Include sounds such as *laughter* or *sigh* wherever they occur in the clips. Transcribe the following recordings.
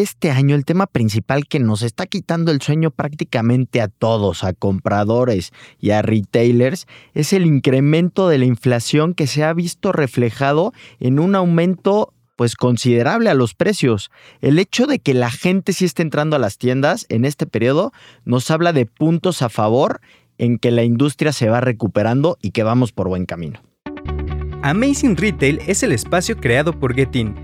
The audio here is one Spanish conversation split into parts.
este año el tema principal que nos está quitando el sueño prácticamente a todos, a compradores y a retailers, es el incremento de la inflación que se ha visto reflejado en un aumento pues considerable a los precios. El hecho de que la gente sí esté entrando a las tiendas en este periodo nos habla de puntos a favor en que la industria se va recuperando y que vamos por buen camino. Amazing Retail es el espacio creado por Getin,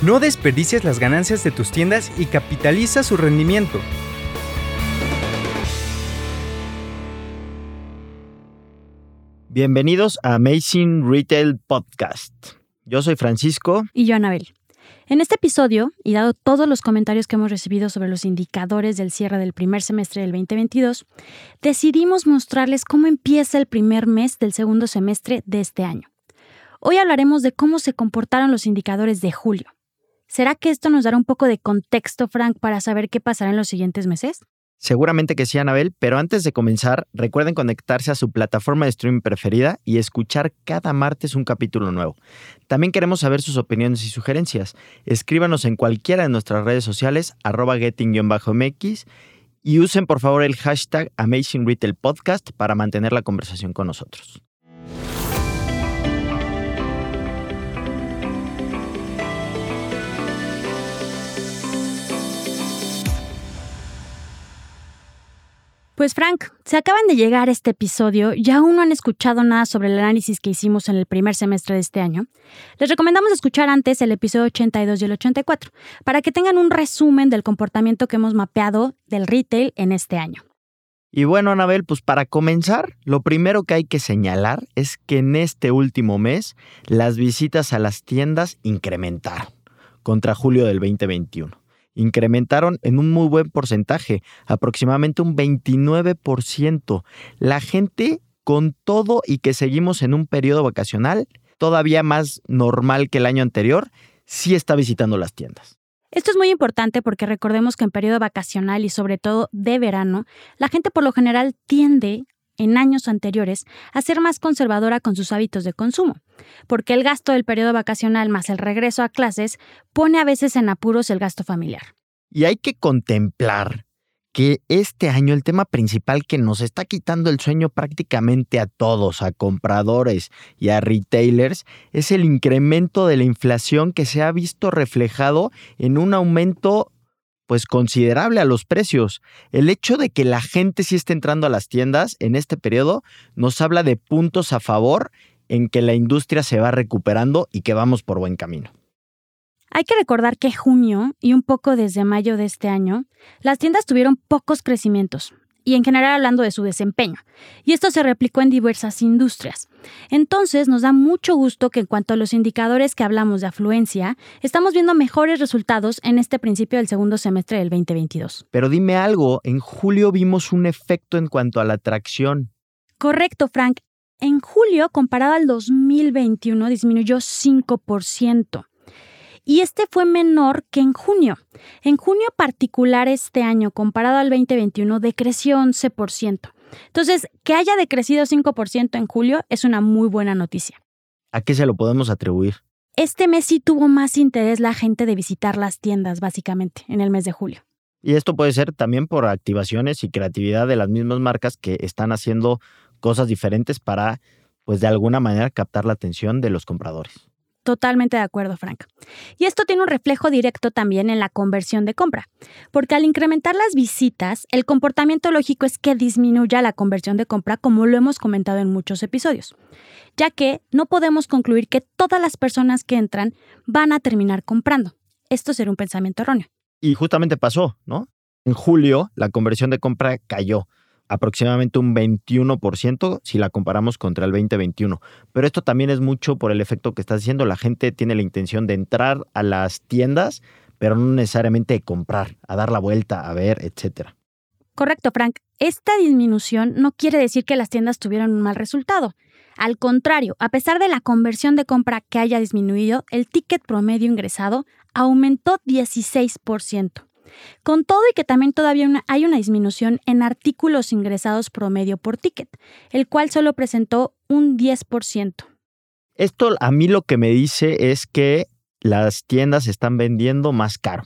No desperdicies las ganancias de tus tiendas y capitaliza su rendimiento. Bienvenidos a Amazing Retail Podcast. Yo soy Francisco. Y yo, Anabel. En este episodio, y dado todos los comentarios que hemos recibido sobre los indicadores del cierre del primer semestre del 2022, decidimos mostrarles cómo empieza el primer mes del segundo semestre de este año. Hoy hablaremos de cómo se comportaron los indicadores de julio. ¿Será que esto nos dará un poco de contexto, Frank, para saber qué pasará en los siguientes meses? Seguramente que sí, Anabel, pero antes de comenzar, recuerden conectarse a su plataforma de streaming preferida y escuchar cada martes un capítulo nuevo. También queremos saber sus opiniones y sugerencias. Escríbanos en cualquiera de nuestras redes sociales, arroba getting-mx, y usen por favor el hashtag Amazing Retail Podcast para mantener la conversación con nosotros. Pues Frank, se acaban de llegar este episodio y aún no han escuchado nada sobre el análisis que hicimos en el primer semestre de este año. Les recomendamos escuchar antes el episodio 82 y el 84 para que tengan un resumen del comportamiento que hemos mapeado del retail en este año. Y bueno, Anabel, pues para comenzar, lo primero que hay que señalar es que en este último mes las visitas a las tiendas incrementaron contra julio del 2021 incrementaron en un muy buen porcentaje, aproximadamente un 29%. La gente, con todo y que seguimos en un periodo vacacional, todavía más normal que el año anterior, sí está visitando las tiendas. Esto es muy importante porque recordemos que en periodo vacacional y sobre todo de verano, la gente por lo general tiende en años anteriores a ser más conservadora con sus hábitos de consumo, porque el gasto del periodo vacacional más el regreso a clases pone a veces en apuros el gasto familiar. Y hay que contemplar que este año el tema principal que nos está quitando el sueño prácticamente a todos, a compradores y a retailers, es el incremento de la inflación que se ha visto reflejado en un aumento pues considerable a los precios. El hecho de que la gente sí esté entrando a las tiendas en este periodo nos habla de puntos a favor en que la industria se va recuperando y que vamos por buen camino. Hay que recordar que junio y un poco desde mayo de este año, las tiendas tuvieron pocos crecimientos, y en general hablando de su desempeño. Y esto se replicó en diversas industrias. Entonces nos da mucho gusto que en cuanto a los indicadores que hablamos de afluencia, estamos viendo mejores resultados en este principio del segundo semestre del 2022. Pero dime algo, en julio vimos un efecto en cuanto a la atracción. Correcto, Frank. En julio, comparado al 2021, disminuyó 5% y este fue menor que en junio. En junio particular este año, comparado al 2021, decreció 11%. Entonces, que haya decrecido 5% en julio es una muy buena noticia. ¿A qué se lo podemos atribuir? Este mes sí tuvo más interés la gente de visitar las tiendas, básicamente, en el mes de julio. Y esto puede ser también por activaciones y creatividad de las mismas marcas que están haciendo cosas diferentes para, pues de alguna manera, captar la atención de los compradores. Totalmente de acuerdo, Frank. Y esto tiene un reflejo directo también en la conversión de compra, porque al incrementar las visitas, el comportamiento lógico es que disminuya la conversión de compra, como lo hemos comentado en muchos episodios, ya que no podemos concluir que todas las personas que entran van a terminar comprando. Esto será un pensamiento erróneo. Y justamente pasó, ¿no? En julio la conversión de compra cayó aproximadamente un 21% si la comparamos contra el 2021. Pero esto también es mucho por el efecto que estás diciendo. La gente tiene la intención de entrar a las tiendas, pero no necesariamente de comprar, a dar la vuelta, a ver, etcétera. Correcto, Frank. Esta disminución no quiere decir que las tiendas tuvieran un mal resultado. Al contrario, a pesar de la conversión de compra que haya disminuido, el ticket promedio ingresado aumentó 16%. Con todo y que también todavía hay una disminución en artículos ingresados promedio por ticket, el cual solo presentó un 10%. Esto a mí lo que me dice es que las tiendas están vendiendo más caro.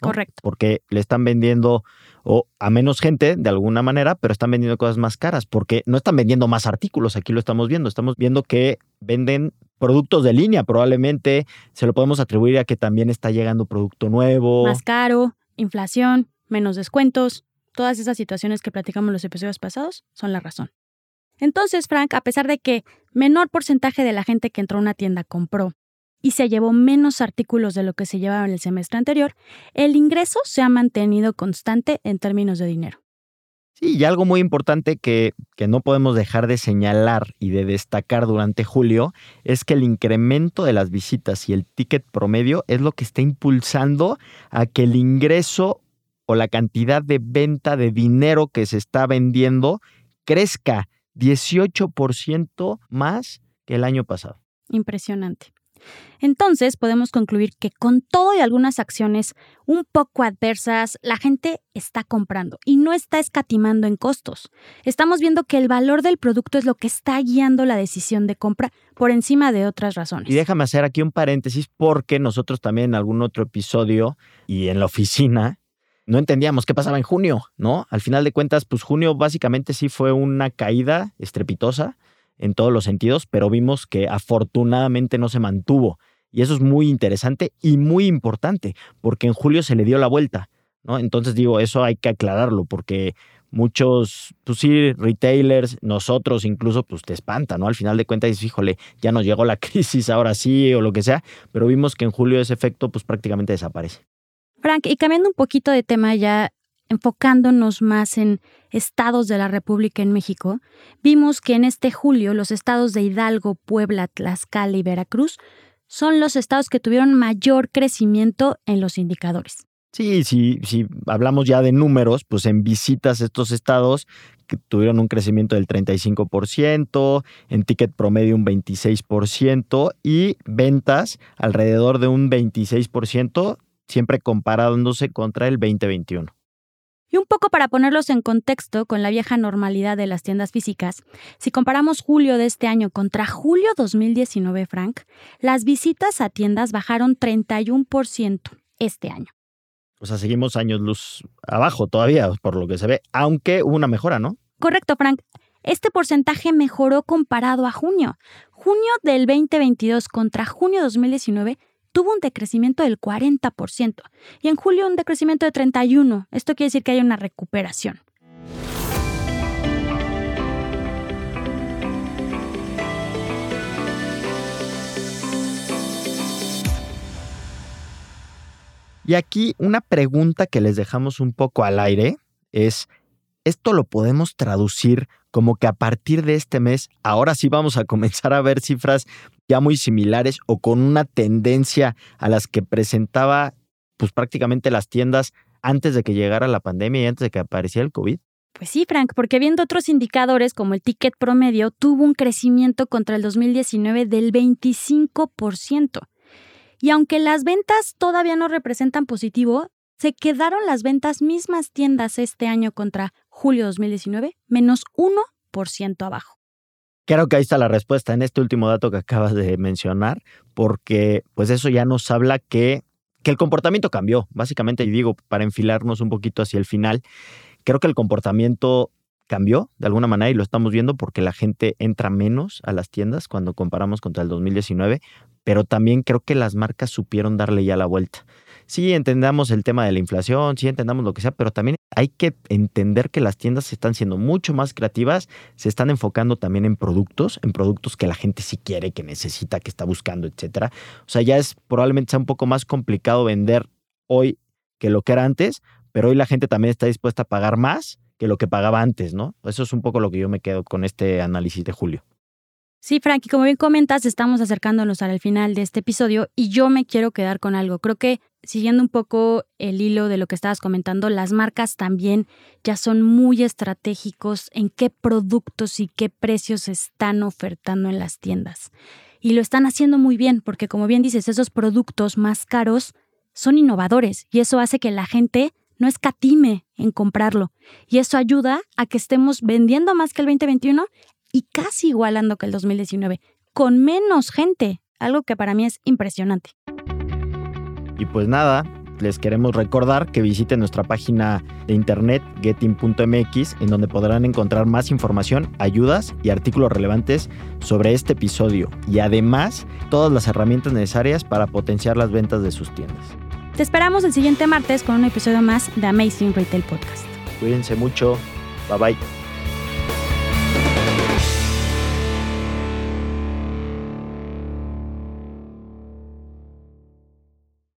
Correcto. Porque le están vendiendo o a menos gente de alguna manera, pero están vendiendo cosas más caras porque no están vendiendo más artículos. Aquí lo estamos viendo. Estamos viendo que venden productos de línea. Probablemente se lo podemos atribuir a que también está llegando producto nuevo. Más caro, inflación, menos descuentos. Todas esas situaciones que platicamos en los episodios pasados son la razón. Entonces, Frank, a pesar de que menor porcentaje de la gente que entró a una tienda compró y se llevó menos artículos de lo que se llevaba en el semestre anterior, el ingreso se ha mantenido constante en términos de dinero. Sí, y algo muy importante que, que, no podemos dejar de señalar y de destacar durante julio es que el incremento de las visitas y el ticket promedio es lo que está impulsando a que el ingreso o la cantidad de venta de dinero que se está vendiendo crezca 18% más que el año pasado. Impresionante. Entonces podemos concluir que con todo y algunas acciones un poco adversas, la gente está comprando y no está escatimando en costos. Estamos viendo que el valor del producto es lo que está guiando la decisión de compra por encima de otras razones. Y déjame hacer aquí un paréntesis porque nosotros también en algún otro episodio y en la oficina no entendíamos qué pasaba en junio, ¿no? Al final de cuentas, pues junio básicamente sí fue una caída estrepitosa en todos los sentidos, pero vimos que afortunadamente no se mantuvo. Y eso es muy interesante y muy importante, porque en julio se le dio la vuelta, ¿no? Entonces digo, eso hay que aclararlo, porque muchos, pues sí, retailers, nosotros incluso, pues te espanta, ¿no? Al final de cuentas dices, híjole, ya nos llegó la *laughs* crisis, ahora sí, o lo que sea, pero vimos que en julio ese efecto, pues prácticamente desaparece. Frank, y cambiando un poquito de tema ya, enfocándonos más en estados de la República en México, vimos que en este julio los estados de Hidalgo, Puebla, Tlaxcala y Veracruz son los estados que tuvieron mayor crecimiento en los indicadores. Sí, sí, si hablamos ya de números, pues en visitas estos estados que tuvieron un crecimiento del 35%, en ticket promedio un 26% y ventas alrededor de un 26%, siempre comparándose contra el 2021. Y un poco para ponerlos en contexto con la vieja normalidad de las tiendas físicas, si comparamos julio de este año contra julio 2019, Frank, las visitas a tiendas bajaron 31% este año. O sea, seguimos años luz abajo todavía, por lo que se ve, aunque hubo una mejora, ¿no? Correcto, Frank. Este porcentaje mejoró comparado a junio. Junio del 2022 contra junio 2019 tuvo un decrecimiento del 40% y en julio un decrecimiento de 31%. Esto quiere decir que hay una recuperación. Y aquí una pregunta que les dejamos un poco al aire es, ¿esto lo podemos traducir como que a partir de este mes, ahora sí vamos a comenzar a ver cifras ya muy similares o con una tendencia a las que presentaba pues prácticamente las tiendas antes de que llegara la pandemia y antes de que apareciera el COVID? Pues sí, Frank, porque viendo otros indicadores como el ticket promedio, tuvo un crecimiento contra el 2019 del 25%. Y aunque las ventas todavía no representan positivo, se quedaron las ventas mismas tiendas este año contra julio 2019, menos 1% abajo. Creo que ahí está la respuesta en este último dato que acabas de mencionar, porque pues eso ya nos habla que, que el comportamiento cambió, básicamente, y digo, para enfilarnos un poquito hacia el final, creo que el comportamiento cambió de alguna manera y lo estamos viendo porque la gente entra menos a las tiendas cuando comparamos contra el 2019, pero también creo que las marcas supieron darle ya la vuelta sí entendamos el tema de la inflación, sí entendamos lo que sea, pero también hay que entender que las tiendas están siendo mucho más creativas, se están enfocando también en productos, en productos que la gente sí quiere, que necesita, que está buscando, etcétera. O sea, ya es probablemente sea un poco más complicado vender hoy que lo que era antes, pero hoy la gente también está dispuesta a pagar más que lo que pagaba antes, ¿no? Eso es un poco lo que yo me quedo con este análisis de Julio. Sí, Frankie, como bien comentas, estamos acercándonos al final de este episodio y yo me quiero quedar con algo. Creo que siguiendo un poco el hilo de lo que estabas comentando, las marcas también ya son muy estratégicos en qué productos y qué precios están ofertando en las tiendas. Y lo están haciendo muy bien porque, como bien dices, esos productos más caros son innovadores y eso hace que la gente no escatime en comprarlo. Y eso ayuda a que estemos vendiendo más que el 2021 y casi igualando que el 2019, con menos gente, algo que para mí es impresionante. Y pues nada, les queremos recordar que visiten nuestra página de internet getting.mx en donde podrán encontrar más información, ayudas y artículos relevantes sobre este episodio y además todas las herramientas necesarias para potenciar las ventas de sus tiendas. Te esperamos el siguiente martes con un episodio más de Amazing Retail Podcast. Cuídense mucho. Bye bye.